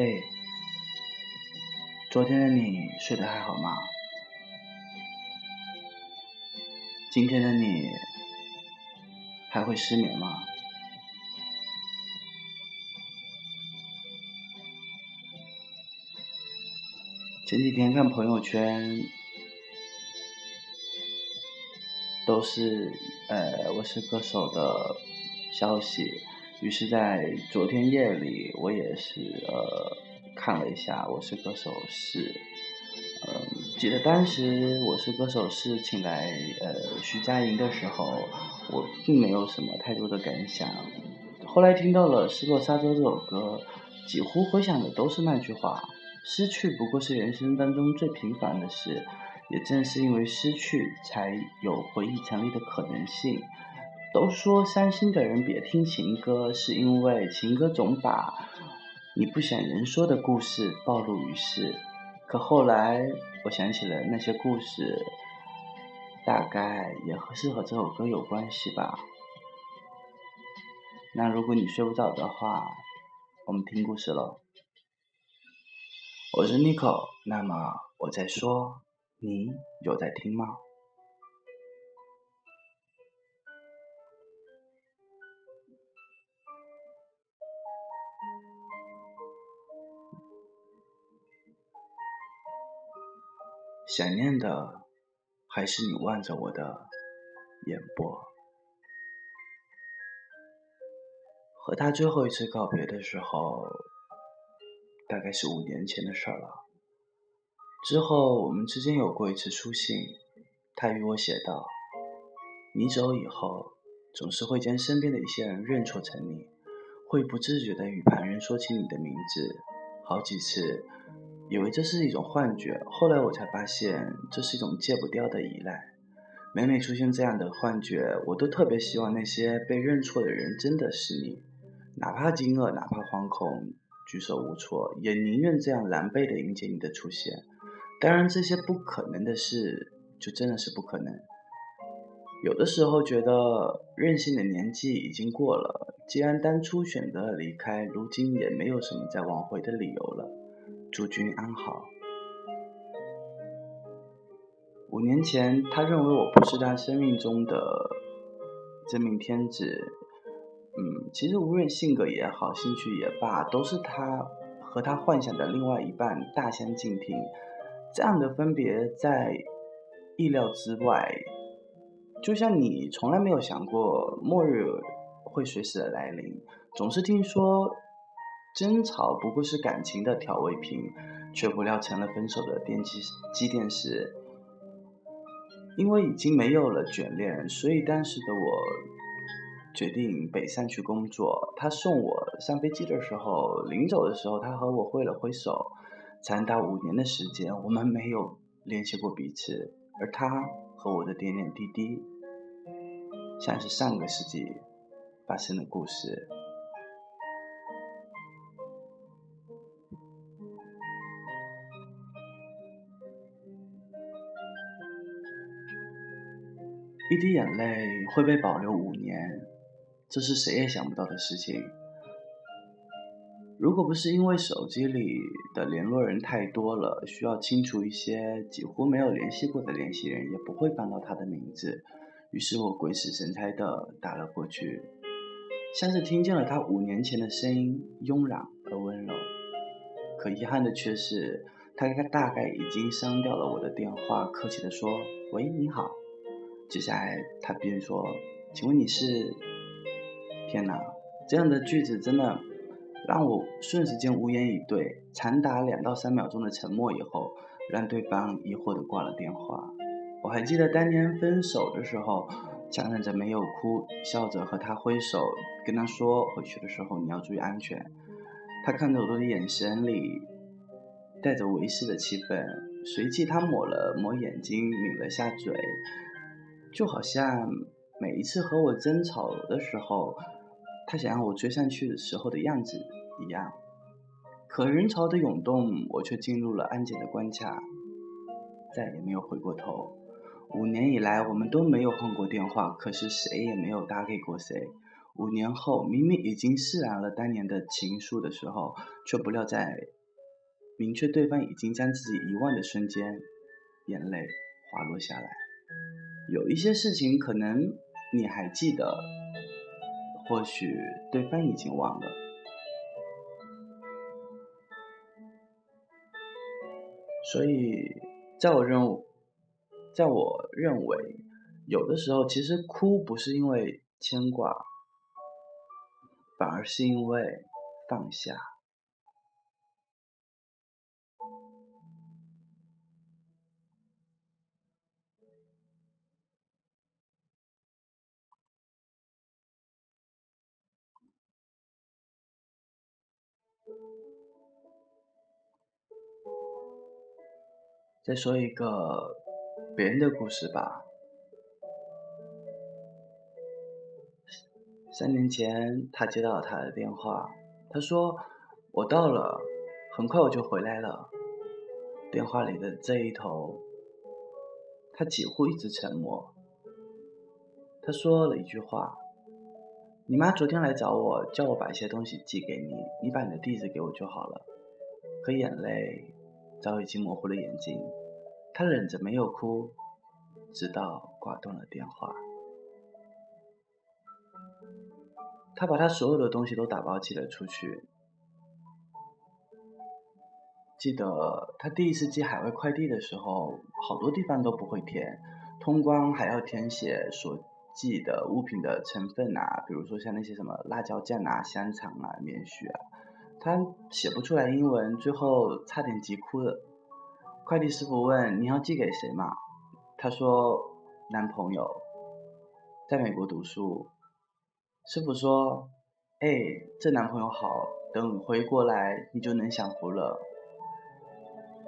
嘿，昨天的你睡得还好吗？今天的你还会失眠吗？前几天看朋友圈，都是呃《我是歌手》的消息。于是，在昨天夜里，我也是呃看了一下《我是歌手》是，嗯，记得当时《我是歌手》是请来呃徐佳莹的时候，我并没有什么太多的感想。后来听到了《失落沙洲》这首歌，几乎回想的都是那句话：失去不过是人生当中最平凡的事，也正是因为失去，才有回忆成立的可能性。都说伤心的人别听情歌，是因为情歌总把你不想人说的故事暴露于世。可后来我想起了那些故事，大概也和是和这首歌有关系吧。那如果你睡不着的话，我们听故事喽。我是 Nico，那么我在说，你有在听吗？想念的还是你望着我的眼波。和他最后一次告别的时候，大概是五年前的事儿了。之后我们之间有过一次书信，他与我写道：“你走以后，总是会将身边的一些人认错成你，会不自觉地与旁人说起你的名字，好几次。”以为这是一种幻觉，后来我才发现这是一种戒不掉的依赖。每每出现这样的幻觉，我都特别希望那些被认错的人真的是你，哪怕惊愕，哪怕惶恐，举手无措，也宁愿这样狼狈地迎接你的出现。当然，这些不可能的事，就真的是不可能。有的时候觉得任性的年纪已经过了，既然当初选择了离开，如今也没有什么再挽回的理由了。祝君安好。五年前，他认为我不是他生命中的真命天子。嗯，其实无论性格也好，兴趣也罢，都是他和他幻想的另外一半大相径庭。这样的分别在意料之外，就像你从来没有想过末日会随时的来临，总是听说。争吵不过是感情的调味品，却不料成了分手的电机机电石。因为已经没有了眷恋，所以当时的我决定北上去工作。他送我上飞机的时候，临走的时候，他和我挥了挥手。长达五年的时间，我们没有联系过彼此，而他和我的点点滴滴，像是上个世纪发生的故事。一滴眼泪会被保留五年，这是谁也想不到的事情。如果不是因为手机里的联络人太多了，需要清除一些几乎没有联系过的联系人，也不会翻到他的名字。于是我鬼使神差的打了过去，像是听见了他五年前的声音，慵懒而温柔。可遗憾的却是，他大概已经删掉了我的电话，客气的说：“喂，你好。”接下来，他便说：“请问你是？”天哪，这样的句子真的让我瞬时间无言以对。长达两到三秒钟的沉默以后，让对方疑惑的挂了电话。我还记得当年分手的时候，强忍着没有哭，笑着和他挥手，跟他说：“回去的时候你要注意安全。”他看着我的眼神里带着猥亵的气氛，随即他抹了抹眼睛，抿了下嘴。就好像每一次和我争吵的时候，他想让我追上去的时候的样子一样。可人潮的涌动，我却进入了安检的关卡，再也没有回过头。五年以来，我们都没有换过电话，可是谁也没有打给过谁。五年后，明明已经释然了当年的情愫的时候，却不料在明确对方已经将自己遗忘的瞬间，眼泪滑落下来。有一些事情可能你还记得，或许对方已经忘了。所以，在我认，在我认为，有的时候其实哭不是因为牵挂。反而是因为放下。再说一个别人的故事吧。三年前，他接到了他的电话，他说：“我到了，很快我就回来了。”电话里的这一头，他几乎一直沉默。他说了一句话：“你妈昨天来找我，叫我把一些东西寄给你，你把你的地址给我就好了。”可眼泪早已经模糊了眼睛，他忍着没有哭，直到挂断了电话。他把他所有的东西都打包寄了出去。记得他第一次寄海外快递的时候，好多地方都不会填，通关还要填写所寄的物品的成分啊，比如说像那些什么辣椒酱啊、香肠啊、棉絮啊，他写不出来英文，最后差点急哭了。快递师傅问：“你要寄给谁嘛？”他说：“男朋友，在美国读书。”师傅说：“哎，这男朋友好，等回过来你就能享福了。”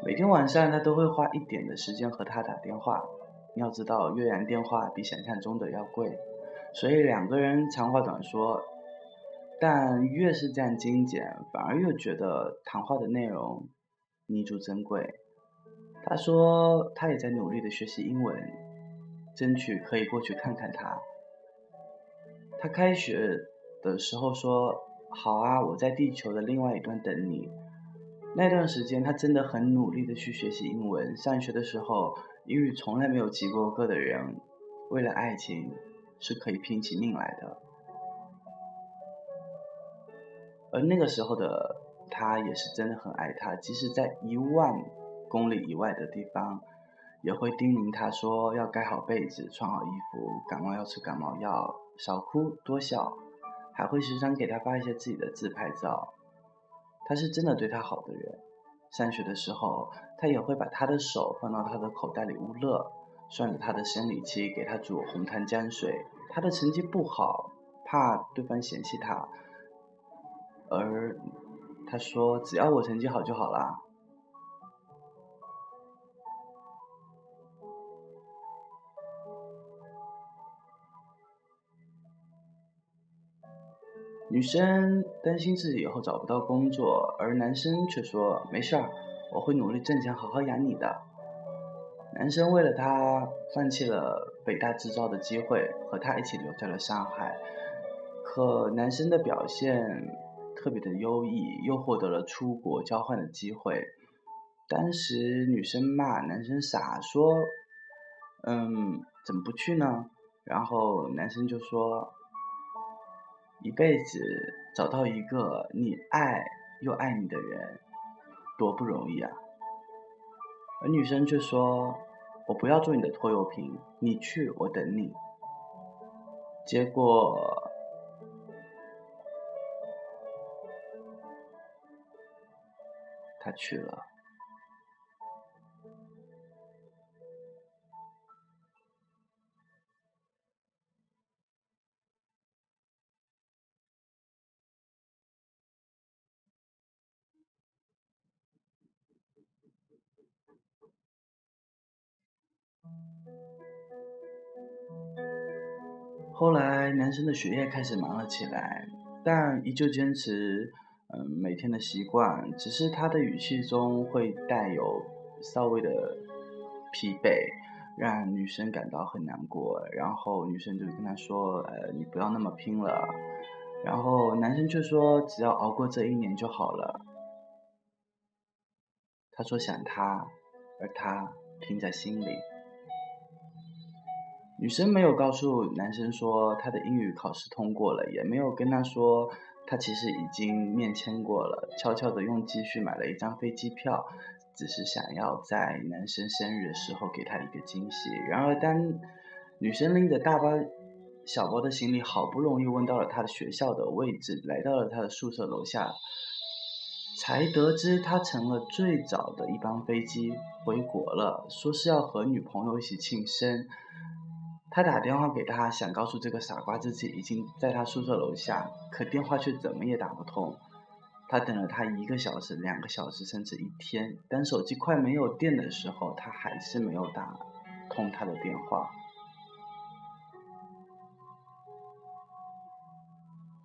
每天晚上他都会花一点的时间和他打电话。你要知道，越洋电话比想象中的要贵，所以两个人长话短说。但越是这样精简，反而越觉得谈话的内容弥足珍贵。他说他也在努力的学习英文，争取可以过去看看他。他开学的时候说：“好啊，我在地球的另外一端等你。”那段时间，他真的很努力的去学习英文。上学的时候，英语从来没有及过格的人，为了爱情是可以拼起命来的。而那个时候的他也是真的很爱她，即使在一万公里以外的地方，也会叮咛他说要盖好被子、穿好衣服，感冒要吃感冒药。少哭多笑，还会时常给他发一些自己的自拍照。他是真的对他好的人。上学的时候，他也会把他的手放到他的口袋里捂乐，算着他的生理期给他煮红糖姜水。他的成绩不好，怕对方嫌弃他，而他说只要我成绩好就好啦。女生担心自己以后找不到工作，而男生却说没事儿，我会努力挣钱，好好养你的。男生为了她放弃了北大制造的机会，和她一起留在了上海。可男生的表现特别的优异，又获得了出国交换的机会。当时女生骂男生傻，说：“嗯，怎么不去呢？”然后男生就说。一辈子找到一个你爱又爱你的人，多不容易啊！而女生却说：“我不要做你的拖油瓶，你去，我等你。”结果，他去了。后来，男生的学业开始忙了起来，但依旧坚持，嗯，每天的习惯。只是他的语气中会带有稍微的疲惫，让女生感到很难过。然后女生就跟他说：“呃，你不要那么拼了。”然后男生却说：“只要熬过这一年就好了。”他说想他，而他听在心里。女生没有告诉男生说他的英语考试通过了，也没有跟他说他其实已经面签过了，悄悄的用积蓄买了一张飞机票，只是想要在男生生日的时候给他一个惊喜。然而当女生拎着大包小包的行李，好不容易问到了他的学校的位置，来到了他的宿舍楼下。才得知他成了最早的一班飞机回国了，说是要和女朋友一起庆生。他打电话给他，想告诉这个傻瓜自己已经在他宿舍楼下，可电话却怎么也打不通。他等了他一个小时、两个小时，甚至一天。当手机快没有电的时候，他还是没有打通他的电话。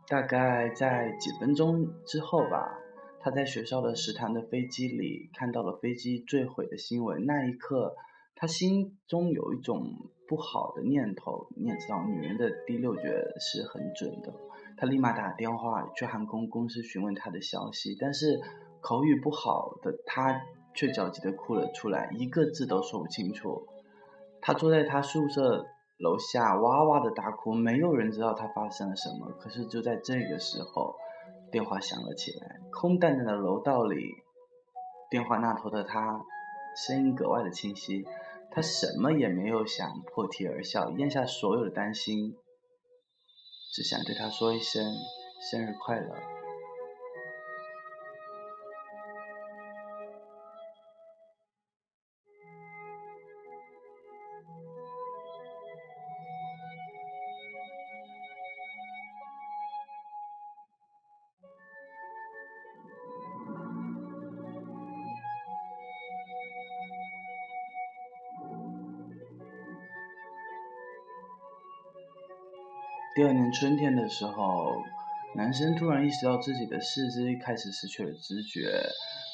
大概在几分钟之后吧。他在学校的食堂的飞机里看到了飞机坠毁的新闻，那一刻，他心中有一种不好的念头。你也知道，女人的第六觉是很准的。他立马打电话去航空公司询问他的消息，但是口语不好的他却焦急地哭了出来，一个字都说不清楚。他坐在他宿舍楼下哇哇的大哭，没有人知道他发生了什么。可是就在这个时候。电话响了起来，空荡荡的楼道里，电话那头的他，声音格外的清晰。他什么也没有想，破涕而笑，咽下所有的担心，只想对他说一声生日快乐。第二年春天的时候，男生突然意识到自己的四肢开始失去了知觉，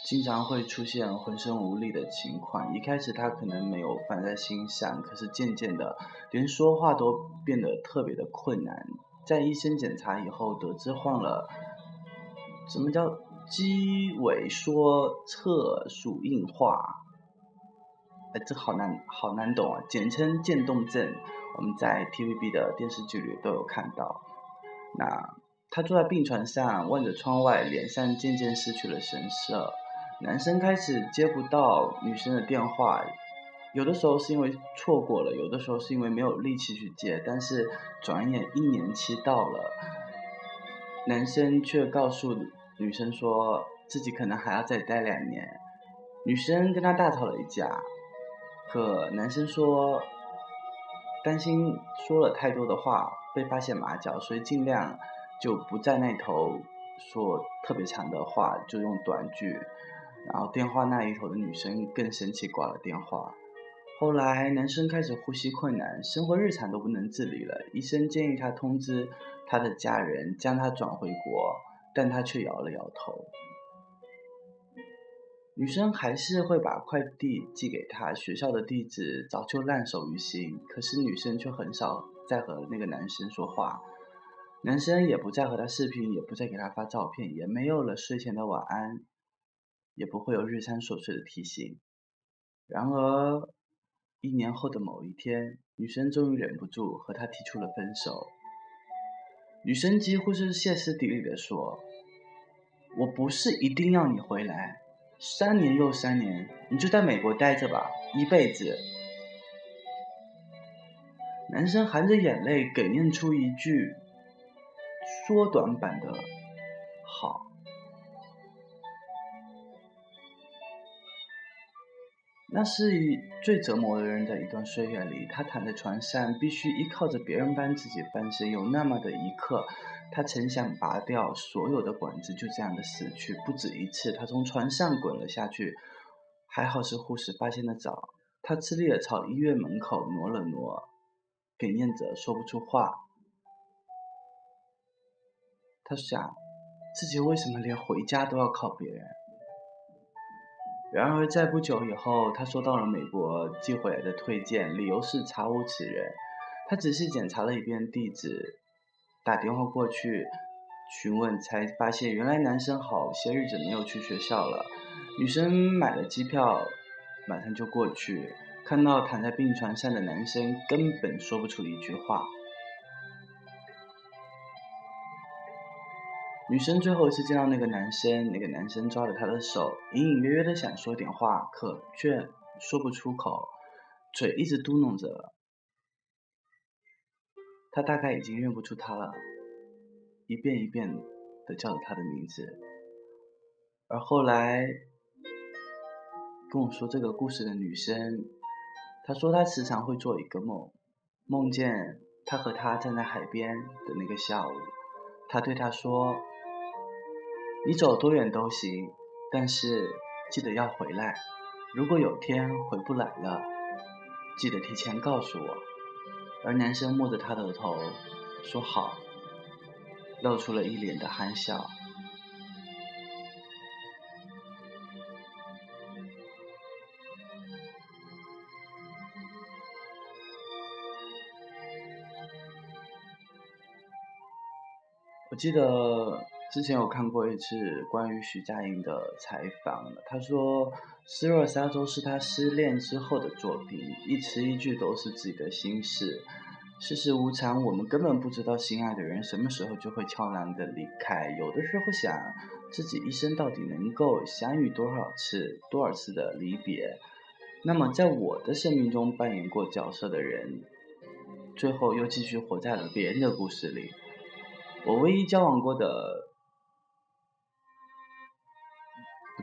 经常会出现浑身无力的情况。一开始他可能没有放在心上，可是渐渐的，连说话都变得特别的困难。在医生检查以后，得知患了什么叫肌萎缩侧束硬化，哎，这好难，好难懂啊，简称渐冻症。我们在 TVB 的电视剧里都有看到。那他坐在病床上，望着窗外，脸上渐渐失去了神色。男生开始接不到女生的电话，有的时候是因为错过了，有的时候是因为没有力气去接。但是转眼一年期到了，男生却告诉女生说自己可能还要再待两年。女生跟他大吵了一架，可男生说。担心说了太多的话被发现马脚，所以尽量就不在那头说特别长的话，就用短句。然后电话那一头的女生更生气，挂了电话。后来男生开始呼吸困难，生活日常都不能自理了。医生建议他通知他的家人将他转回国，但他却摇了摇头。女生还是会把快递寄给他，学校的地址早就烂熟于心。可是女生却很少再和那个男生说话，男生也不再和她视频，也不再给她发照片，也没有了睡前的晚安，也不会有日常琐碎的提醒。然而，一年后的某一天，女生终于忍不住和他提出了分手。女生几乎是歇斯底里的说：“我不是一定要你回来。”三年又三年，你就在美国待着吧，一辈子。男生含着眼泪哽咽出一句缩短版的“那是最折磨的人的一段岁月里，他躺在床上，必须依靠着别人帮自己翻身。有那么的一刻。他曾想拔掉所有的管子，就这样的死去，不止一次。他从床上滚了下去，还好是护士发现的早。他吃力的朝医院门口挪了挪，哽咽着说不出话。他想，自己为什么连回家都要靠别人？然而在不久以后，他收到了美国寄回来的推荐，理由是查无此人。他仔细检查了一遍地址，打电话过去询问，才发现原来男生好些日子没有去学校了。女生买了机票，马上就过去。看到躺在病床上的男生，根本说不出一句话。女生最后一次见到那个男生，那个男生抓着她的手，隐隐约约的想说点话，可却说不出口，嘴一直嘟囔着。他大概已经认不出他了，一遍一遍的叫着他的名字。而后来跟我说这个故事的女生。她说，她时常会做一个梦，梦见她和他站在海边的那个下午。他对她说：“你走多远都行，但是记得要回来。如果有天回不来了，记得提前告诉我。”而男生摸着她的头说：“好。”露出了一脸的憨笑。我记得之前有看过一次关于徐佳莹的采访，她说《失落沙洲》是她失恋之后的作品，一词一句都是自己的心事。世事无常，我们根本不知道心爱的人什么时候就会悄然的离开。有的时候想自己一生到底能够相遇多少次，多少次的离别。那么在我的生命中扮演过角色的人，最后又继续活在了别人的故事里。我唯一交往过的，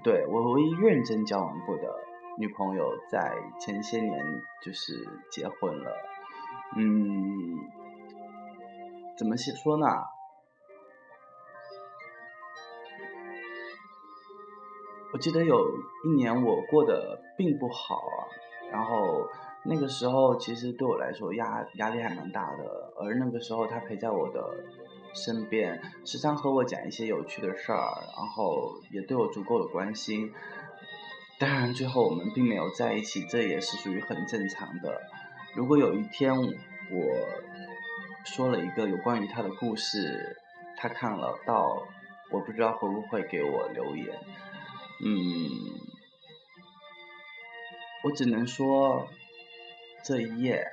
对，我唯一认真交往过的女朋友，在前些年就是结婚了。嗯，怎么说呢？我记得有一年我过得并不好啊，然后那个时候其实对我来说压压力还蛮大的，而那个时候他陪在我的。身边时常和我讲一些有趣的事儿，然后也对我足够的关心。当然，最后我们并没有在一起，这也是属于很正常的。如果有一天我说了一个有关于他的故事，他看了到，我不知道会不会给我留言。嗯，我只能说，这一夜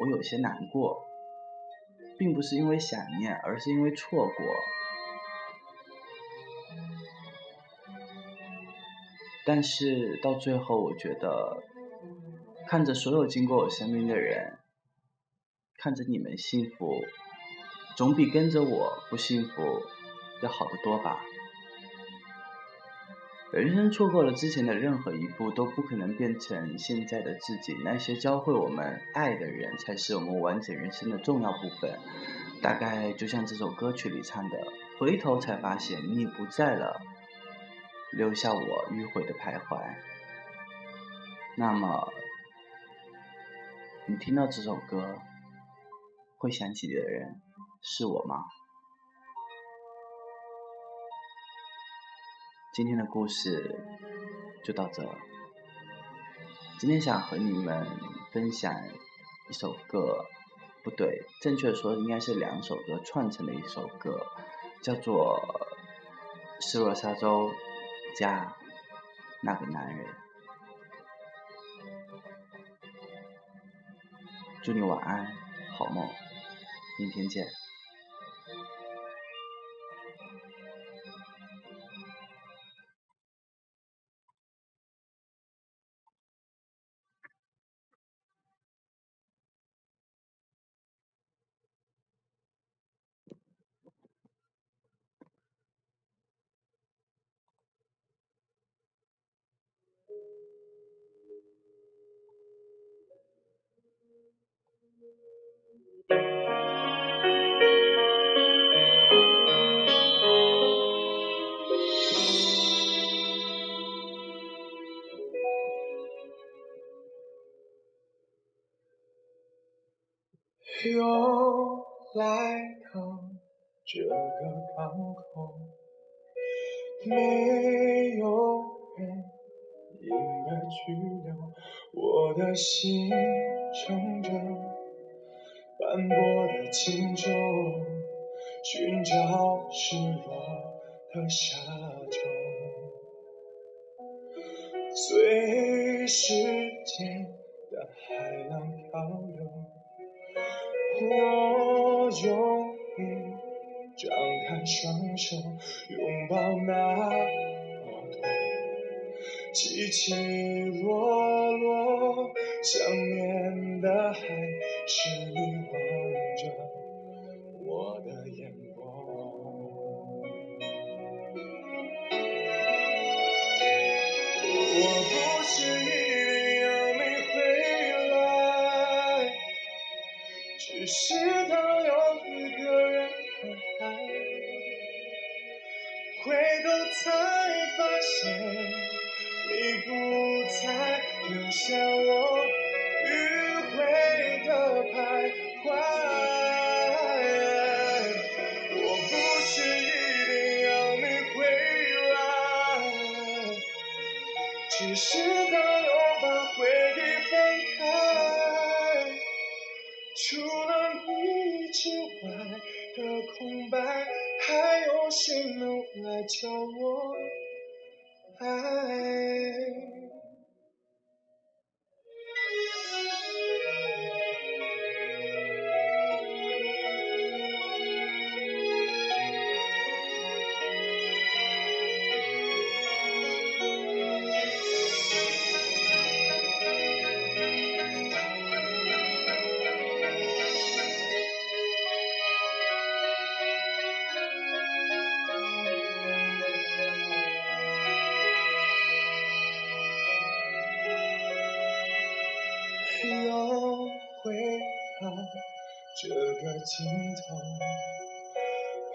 我有些难过。并不是因为想念，而是因为错过。但是到最后，我觉得看着所有经过我身边的人，看着你们幸福，总比跟着我不幸福要好得多吧。人生错过了之前的任何一步，都不可能变成现在的自己。那些教会我们爱的人，才是我们完整人生的重要部分。大概就像这首歌曲里唱的：“回头才发现你不在了，留下我迂回的徘徊。”那么，你听到这首歌，会想起的人是我吗？今天的故事就到这。今天想和你们分享一首歌，不对，正确的说应该是两首歌串成的一首歌，叫做《失落沙洲》加那个男人。祝你晚安，好梦，明天见。又来到这个港口，没有人应的去留，我的心乘着斑驳的轻舟，寻找失落的沙洲，随时间的海浪漂流，我用力张开双手，拥抱那么多。起起落落，想念的还是你空白，还有谁能来教我？爱。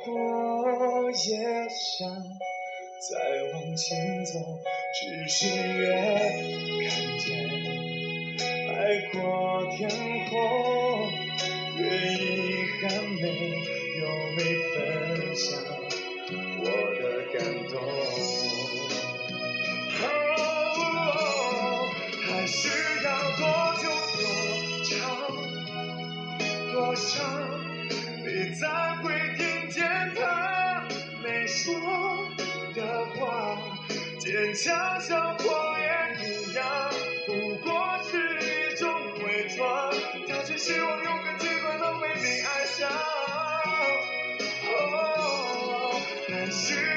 我也想再往前走，只是越看见海阔天空，越遗憾没有你分享。我的感动。还需要多久多长多伤，坚强像谎言一样，不过是一种伪装。他只希望有个机会能被你爱上。哦，但是